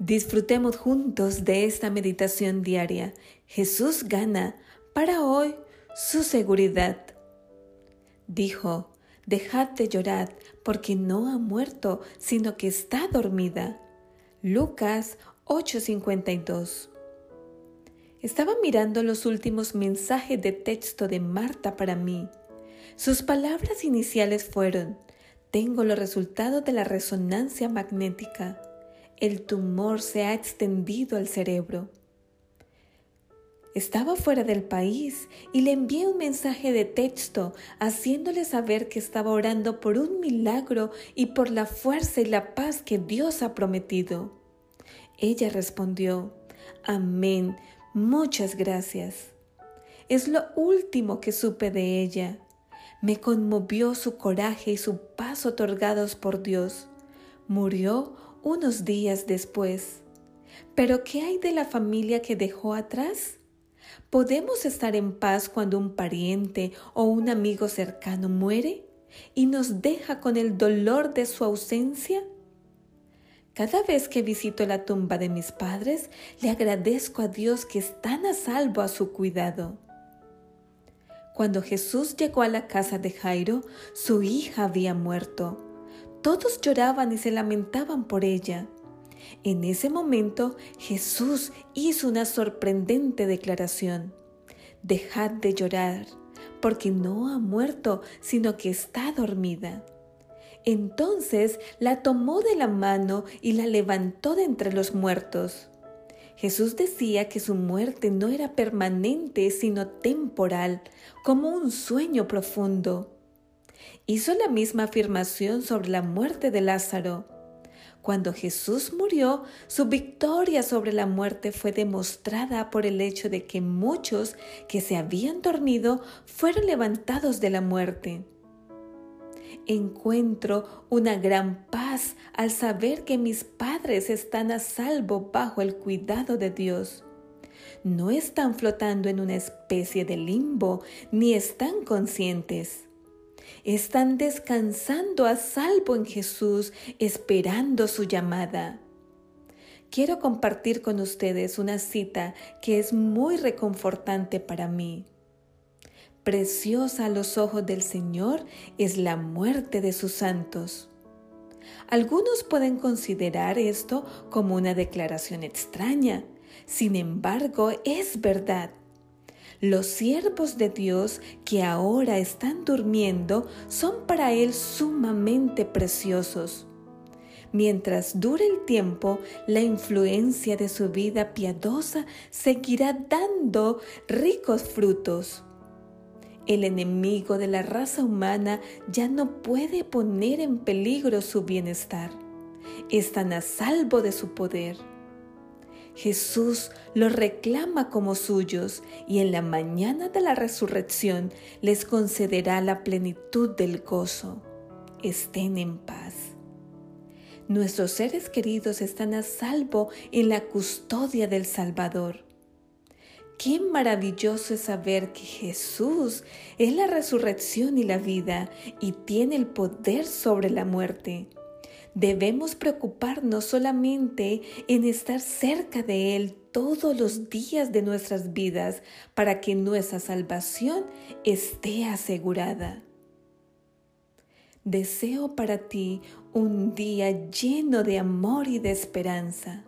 Disfrutemos juntos de esta meditación diaria. Jesús gana para hoy su seguridad. Dijo, dejad de llorar porque no ha muerto, sino que está dormida. Lucas 8:52 Estaba mirando los últimos mensajes de texto de Marta para mí. Sus palabras iniciales fueron, tengo los resultados de la resonancia magnética el tumor se ha extendido al cerebro. Estaba fuera del país y le envié un mensaje de texto haciéndole saber que estaba orando por un milagro y por la fuerza y la paz que Dios ha prometido. Ella respondió, Amén, muchas gracias. Es lo último que supe de ella. Me conmovió su coraje y su paz otorgados por Dios. Murió unos días después. Pero ¿qué hay de la familia que dejó atrás? ¿Podemos estar en paz cuando un pariente o un amigo cercano muere y nos deja con el dolor de su ausencia? Cada vez que visito la tumba de mis padres, le agradezco a Dios que están a salvo a su cuidado. Cuando Jesús llegó a la casa de Jairo, su hija había muerto todos lloraban y se lamentaban por ella. En ese momento Jesús hizo una sorprendente declaración. Dejad de llorar, porque no ha muerto, sino que está dormida. Entonces la tomó de la mano y la levantó de entre los muertos. Jesús decía que su muerte no era permanente, sino temporal, como un sueño profundo hizo la misma afirmación sobre la muerte de Lázaro. Cuando Jesús murió, su victoria sobre la muerte fue demostrada por el hecho de que muchos que se habían dormido fueron levantados de la muerte. Encuentro una gran paz al saber que mis padres están a salvo bajo el cuidado de Dios. No están flotando en una especie de limbo, ni están conscientes están descansando a salvo en Jesús, esperando su llamada. Quiero compartir con ustedes una cita que es muy reconfortante para mí. Preciosa a los ojos del Señor es la muerte de sus santos. Algunos pueden considerar esto como una declaración extraña, sin embargo es verdad. Los siervos de Dios que ahora están durmiendo son para Él sumamente preciosos. Mientras dure el tiempo, la influencia de su vida piadosa seguirá dando ricos frutos. El enemigo de la raza humana ya no puede poner en peligro su bienestar. Están a salvo de su poder. Jesús los reclama como suyos y en la mañana de la resurrección les concederá la plenitud del gozo. Estén en paz. Nuestros seres queridos están a salvo en la custodia del Salvador. Qué maravilloso es saber que Jesús es la resurrección y la vida y tiene el poder sobre la muerte debemos preocuparnos solamente en estar cerca de Él todos los días de nuestras vidas para que nuestra salvación esté asegurada. Deseo para ti un día lleno de amor y de esperanza.